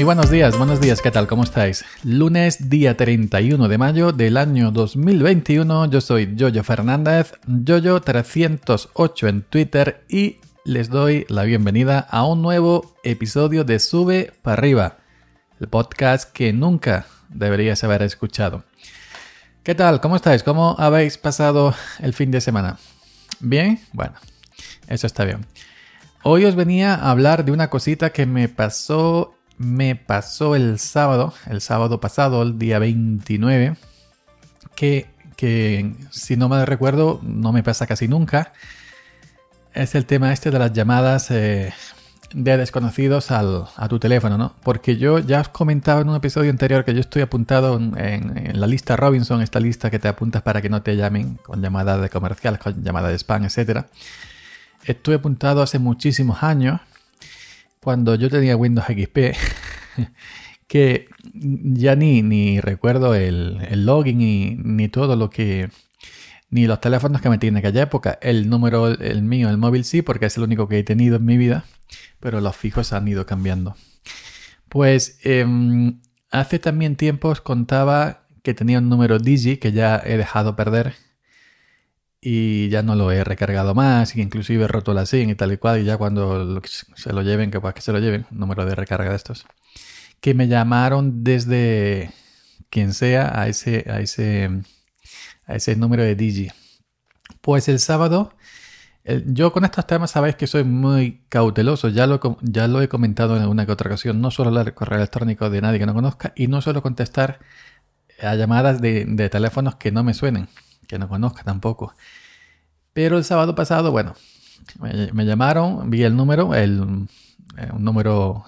Muy buenos días, buenos días, ¿qué tal? ¿Cómo estáis? Lunes, día 31 de mayo del año 2021. Yo soy Jojo Fernández, Jojo308 en Twitter y les doy la bienvenida a un nuevo episodio de Sube para arriba, el podcast que nunca deberías haber escuchado. ¿Qué tal? ¿Cómo estáis? ¿Cómo habéis pasado el fin de semana? ¿Bien? Bueno, eso está bien. Hoy os venía a hablar de una cosita que me pasó me pasó el sábado, el sábado pasado, el día 29, que, que si no me recuerdo, no me pasa casi nunca. Es el tema este de las llamadas eh, de desconocidos al, a tu teléfono, ¿no? Porque yo ya os comentaba en un episodio anterior que yo estoy apuntado en, la lista Robinson, esta lista que te apuntas para que no te llamen con llamadas de comerciales, con llamadas de spam, etc. Estuve apuntado hace muchísimos años cuando yo tenía Windows XP, que ya ni, ni recuerdo el, el login ni, ni, todo lo que... Ni los teléfonos que metí en aquella época. El número, el mío, el móvil sí, porque es el único que he tenido en mi vida, pero los fijos han ido cambiando. Pues eh, hace también tiempo os contaba que tenía un número Digi que ya he dejado perder y ya no lo he recargado más, y inclusive he roto la SIM y tal y cual, y ya cuando se lo lleven, que pues que se lo lleven, número de recarga de estos, que me llamaron desde quien sea a ese, a ese, a ese número de Digi. Pues el sábado, yo con estos temas sabéis que soy muy cauteloso, ya lo, ya lo he comentado en alguna que otra ocasión, no suelo hablar correo electrónico de nadie que no conozca y no suelo contestar a llamadas de, de teléfonos que no me suenen que no conozca tampoco. Pero el sábado pasado, bueno, me, llamaron, vi el número, el, eh, un número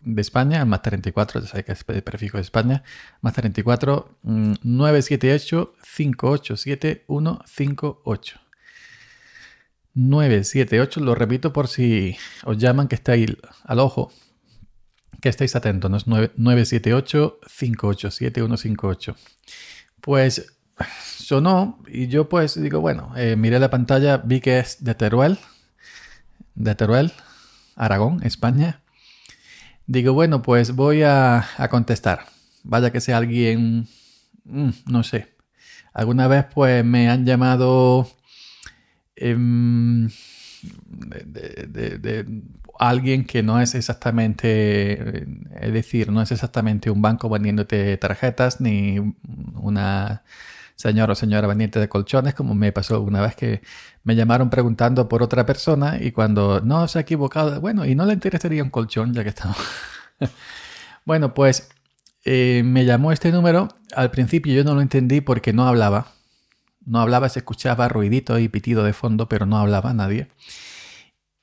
de España, más 34, ya sabes que es el prefijo de España, más 34 978 587 158. 978, lo repito por si os llaman que estáis al ojo, que estéis atentos, ¿no? es 978 587 158. Pues sonó y yo pues digo, bueno, eh, miré la pantalla, vi que es de Teruel, de Teruel, Aragón, España. Digo, bueno, pues voy a, contestar. Vaya que sea alguien, mm, no sé. Alguna vez pues me han llamado em, de, alguien que no es exactamente, es decir, no es exactamente un banco vendiéndote tarjetas ni una señor o señora veniente de colchones, como me pasó una vez que me llamaron preguntando por otra persona y cuando no se ha equivocado, bueno, y no le interesaría un colchón ya que estamos. bueno, pues eh, me llamó este número. Al principio yo no lo entendí porque no hablaba. No hablaba, se escuchaba ruidito y pitido de fondo, pero no hablaba nadie.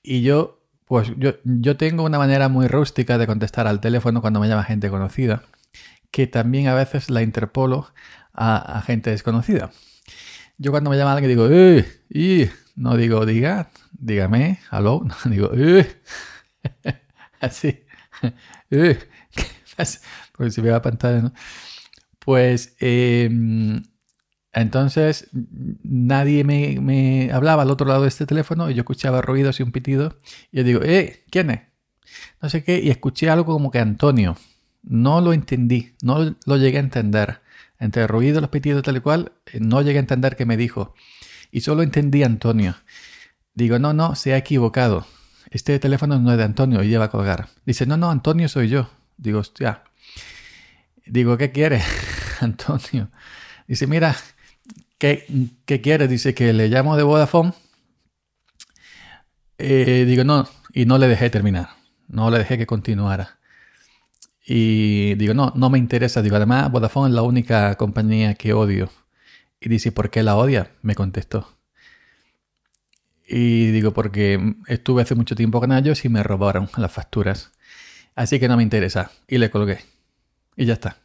Y yo, pues yo, yo tengo una manera muy rústica de contestar al teléfono cuando me llama gente conocida, que también a veces la interpolo a, gente desconocida. Yo cuando me llama alguien digo, ¡eh! No digo, diga, dígame, aló, no digo, ¡eh! Así, ¡eh! Porque si veo la pantalla, ¿no? Pues, em, entonces, nadie me, me, hablaba al otro lado de este teléfono y yo escuchaba ruidos y un pitido. Y yo digo, ¡eh! ¿Quién es? No sé qué. Y escuché algo como que Antonio. No lo entendí, no lo llegué a entender. Entre ruido, los pitidos tal y cual, eh, no llegué a entender qué me dijo. Y solo entendí Antonio. Digo, no, no, se ha equivocado. Este teléfono no es de Antonio y lleva a colgar. Dice, no, no, Antonio soy yo. Digo, hostia. Digo, ¿qué quiere, Antonio? Dice, mira, ¿qué, ¿qué quiere? Dice que le llamo de Vodafone. Eh, digo, no, y no le dejé terminar. No le dejé que continuara. Y digo, no, no me interesa. Digo, además, Vodafone es la única compañía que odio. Y dice, ¿por qué la odia? Me contestó. Y digo, porque estuve hace mucho tiempo con ellos y me robaron las facturas. Así que no me interesa. Y le colgué. Y ya está.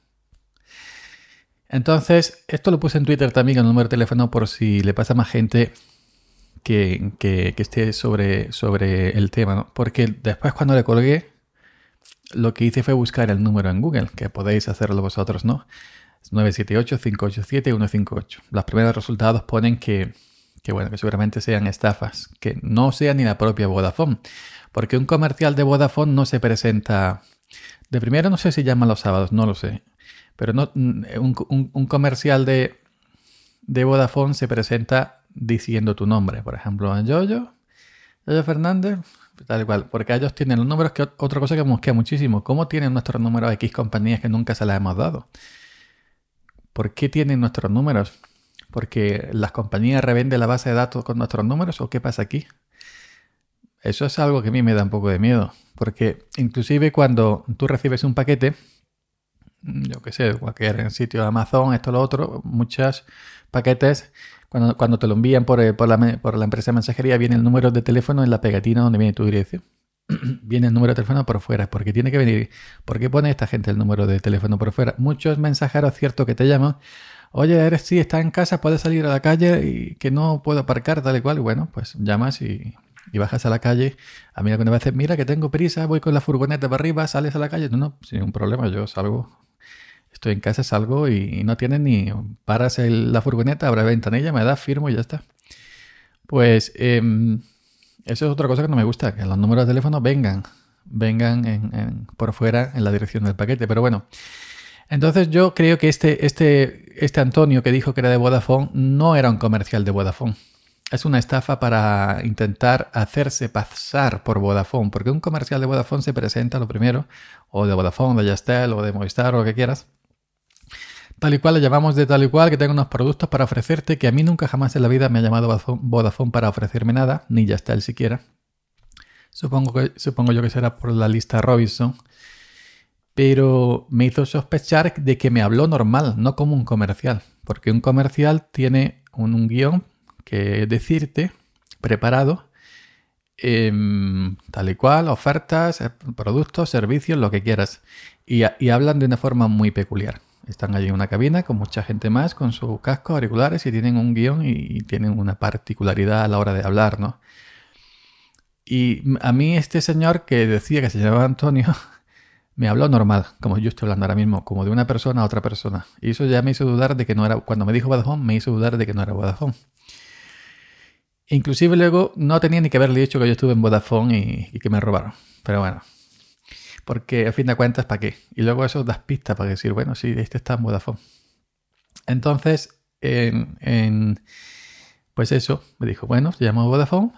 Entonces, esto lo puse en Twitter también, el número de teléfono, por si le pasa a más gente que, que, que esté sobre, sobre el tema. ¿no? Porque después cuando le colgué, lo que hice fue buscar el número en Google, que podéis hacerlo vosotros, ¿no? Es 978-587-158. Los primeros resultados ponen que, que, bueno, que seguramente sean estafas, que no sea ni la propia Vodafone, porque un comercial de Vodafone no se presenta, De primero no sé si llaman los sábados, no lo sé. Pero no, un, comercial de, de Vodafone se presenta diciendo tu nombre. Por ejemplo, Yoyo, Yoyo Fernández, tal cual. Porque ellos tienen los números que otra cosa que mosquea muchísimo. ¿Cómo tienen nuestros números X compañías que nunca se las hemos dado? ¿Por qué tienen nuestros números? ¿Porque las compañías revenden la base de datos con nuestros números o qué pasa aquí? Eso es algo que a mí me da un poco de miedo, porque inclusive cuando tú recibes un paquete, yo qué sé, cualquier sitio de Amazon, esto, lo otro, muchos paquetes, cuando, cuando te lo envían por, eh, la, por la empresa de mensajería, viene el número de teléfono en la pegatina donde viene tu dirección. viene el número de teléfono por fuera, porque tiene que venir. ¿Por qué pone esta gente el número de teléfono por fuera? Muchos mensajeros, cierto, que te llaman. Oye, eres sí, estás en casa, puedes salir a la calle y que no puedo aparcar, tal y cual. Bueno, pues llamas y bajas a la calle, a mí alguna vez mira que tengo prisa, voy con la furgoneta para arriba, sales a la calle. No, no, sin un problema, yo salgo, estoy en casa, salgo y, no tienes ni, paras la furgoneta, abre la ventanilla, me da, firmo y ya está. Pues em, eso es otra cosa que no me gusta, que los números de teléfono vengan, vengan por fuera en la dirección del paquete. Pero bueno, entonces yo creo que este, este, este Antonio que dijo que era de Vodafone no era un comercial de Vodafone es una estafa para intentar hacerse pasar por Vodafone, porque un comercial de Vodafone se presenta lo primero, o de Vodafone, de Yastel, o de Movistar, o lo que quieras. Tal y cual le llamamos de tal y cual, que tengo unos productos para ofrecerte, que a mí nunca jamás en la vida me ha llamado Vodafone para ofrecerme nada, ni Yastel siquiera. Supongo, que, supongo yo que será por la lista Robinson. Pero me hizo sospechar de que me habló normal, no como un comercial. Porque un comercial tiene un guion que decirte preparado, em, tal y cual, ofertas, eh, productos, servicios, lo que quieras. Y, hablan de una forma muy peculiar. Están allí en una cabina con mucha gente más, con sus cascos auriculares y tienen un guion y, tienen una particularidad a la hora de hablar, ¿no? Y a mí este señor que decía que se llamaba Antonio, me habló normal, como yo estoy hablando ahora mismo, como de una persona a otra persona. Y eso ya me hizo dudar de que no era, cuando me dijo Vodafone, me hizo dudar de que no era Vodafone. Inclusive luego no tenía ni que haberle dicho que yo estuve en Vodafone y, que me robaron. Pero bueno. Porque a fin de cuentas, ¿para qué? Y luego eso das pistas para decir, bueno, sí, este está en Vodafone. Entonces, en, pues eso, me dijo, bueno, se llama Vodafone.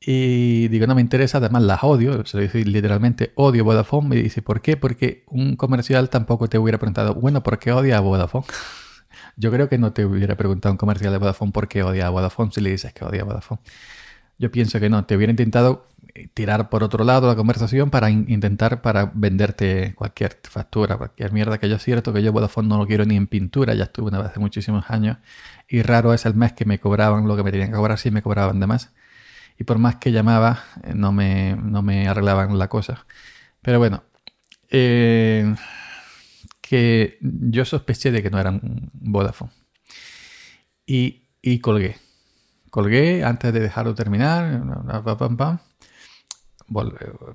Y digo, no me interesa, además las odio, se lo dice literalmente, odio Vodafone. Me dice, ¿por qué? Porque un comercial tampoco te hubiera preguntado, bueno, ¿por qué odia a Vodafone? Yo creo que no te hubiera preguntado un comercial de Vodafone por qué odia a Vodafone si le dices que odia a Vodafone. Yo pienso que no, te hubiera intentado eh, tirar por otro lado la conversación para intentar para venderte cualquier factura, cualquier mierda que yo cierto que yo Vodafone no lo quiero ni en pintura, ya estuve una vez hace muchísimos años y raro es el mes que me cobraban lo que me tenían que cobrar si me cobraban de más. Y por más que llamaba, eh, no me, no me arreglaban la cosa. Pero bueno, eh, que yo sospeché de que no eran Vodafone. Y, y colgué. Colgué antes de dejarlo terminar.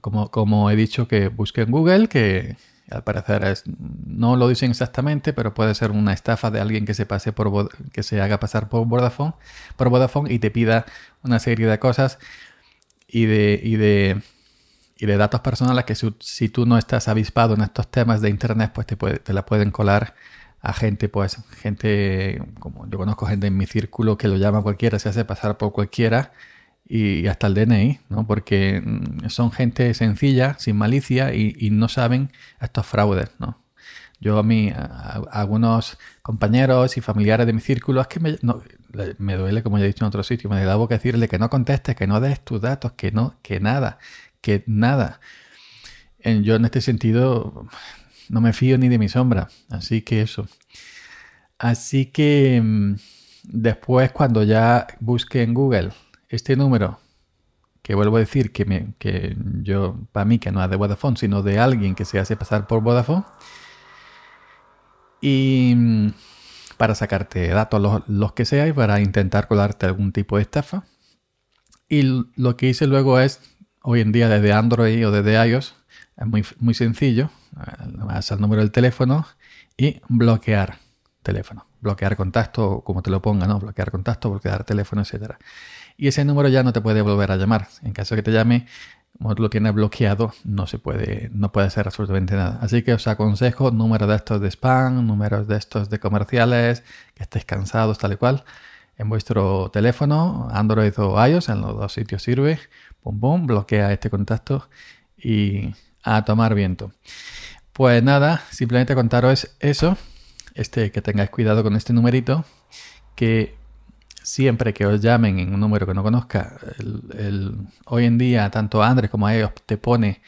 Como, como he dicho que busqué en Google, que al parecer es, no lo dicen exactamente, pero puede ser una estafa de alguien que se pase por que se haga pasar por Vodafone, por Vodafone y te pida una serie de cosas y de, y de y de datos personales que si, tú no estás avispado en estos temas de internet, pues te, te la pueden colar a gente, pues gente, como yo conozco gente en mi círculo que lo llama cualquiera, se hace pasar por cualquiera y hasta el DNI, ¿no? Porque mm, son gente sencilla, sin malicia y, no saben estos fraudes, ¿no? Yo a mí, algunos compañeros y familiares de mi círculo, es que me, me duele, como ya he dicho en otro sitio, me da boca decirle que no contestes, que no des tus datos, que no, que nada que nada. Yo en este sentido no me fío ni de mi sombra, así que eso. Así que mm, después cuando ya busque en Google este número, que vuelvo a decir que, me, que yo, para mí que no es de Vodafone, sino de alguien que se hace pasar por Vodafone, y mm, para sacarte datos los, los que sea y para intentar colarte algún tipo de estafa. Y lo que hice luego es hoy en día desde Android o desde iOS es muy, muy sencillo. Vas al número del teléfono y bloquear teléfono. Bloquear contacto, como te lo ponga, ¿no? Bloquear contacto, bloquear teléfono, etcétera. Y ese número ya no te puede volver a llamar. En caso de que te llame, como lo tienes bloqueado, no se puede, no puede hacer absolutamente nada. Así que os aconsejo números de estos de spam, números de estos de comerciales, que estéis cansados, tal y cual, en vuestro teléfono, Android o iOS, en los dos sitios sirve. Pum, pum, bloquea este contacto y a tomar viento. Pues nada, simplemente contaros eso, este, que tengáis cuidado con este numerito, que siempre que os llamen en un número que no conozca, el, hoy en día tanto Andrés como a ellos te pone,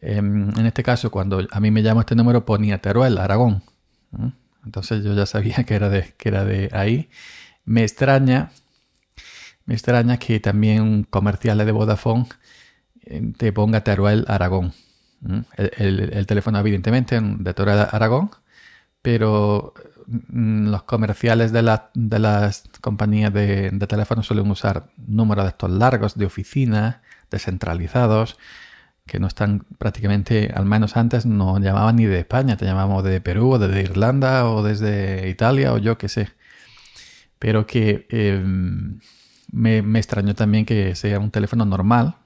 em, en este caso cuando a mí me llama este número ponía Teruel, Aragón. Entonces yo ya sabía que era de, que era de ahí. Me extraña, me extraña que también comerciales de Vodafone eh, te ponga Teruel, Aragón. El, teléfono evidentemente de Teruel, Aragón, pero Mm, los comerciales de, de las compañías de, teléfono suelen usar números de estos largos de oficina, descentralizados, que no están prácticamente, al menos antes, no llamaban ni de España, te llamamos de Perú o desde Irlanda o desde Italia o yo qué sé. Pero que em, me, me extrañó también que sea un teléfono normal,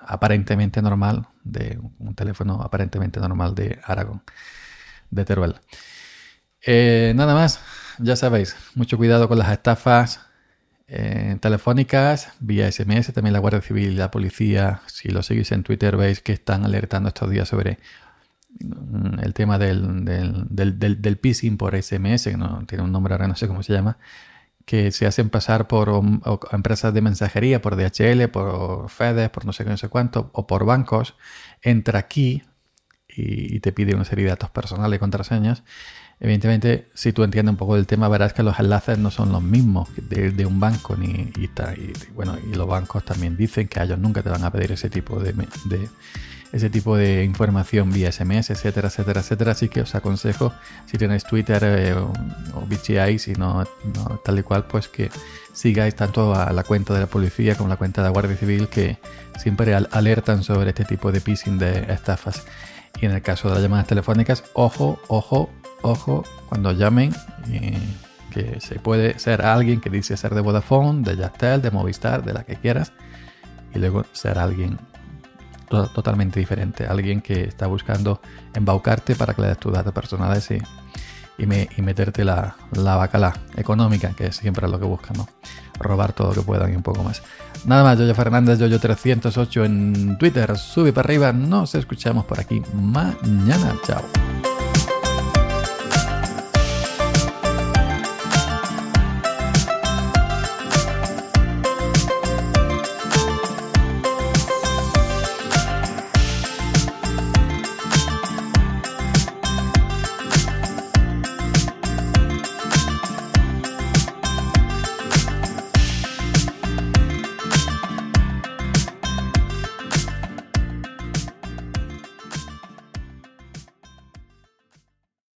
aparentemente normal, de un teléfono aparentemente normal de Aragón, de Teruel. Eh, nada más, ya sabéis, mucho cuidado con las estafas eh, telefónicas, vía SMS, también la Guardia Civil la policía, si lo seguís en Twitter veis que están alertando estos días sobre mm, el tema del, del, del, del, phishing por SMS, que no tiene un nombre ahora, no sé cómo se llama, que se hacen pasar por empresas de mensajería, por DHL, por FedEx, por no sé qué, no sé cuánto, o por bancos, entra aquí y, te pide una serie de datos personales y contraseñas. Evidentemente, si tú entiendes un poco del tema, verás que los enlaces no son los mismos de, un banco ni bueno y los bancos también dicen que ellos nunca te van a pedir ese tipo de, ese tipo de información vía SMS, etcétera, etcétera, etcétera. Así que os aconsejo si tenéis Twitter eh, o, BGI, si no, tal y cual, pues que sigáis tanto a la cuenta de la policía como la cuenta de la Guardia Civil que siempre alertan sobre este tipo de phishing de estafas. Y en el caso de las llamadas telefónicas, ojo, ojo, ojo cuando llamen que se puede ser alguien que dice ser de Vodafone, de Yastel, de Movistar, de la que quieras, y luego ser alguien totalmente diferente, alguien que está buscando embaucarte para que le des tus datos personales y, y, meterte la, la bacala económica, que es siempre lo que buscan, ¿no? Robar todo lo que puedan y un poco más. Nada más, Yoyo Fernández, Yoyo308 en Twitter, sube para arriba, nos escuchamos por aquí mañana, chao.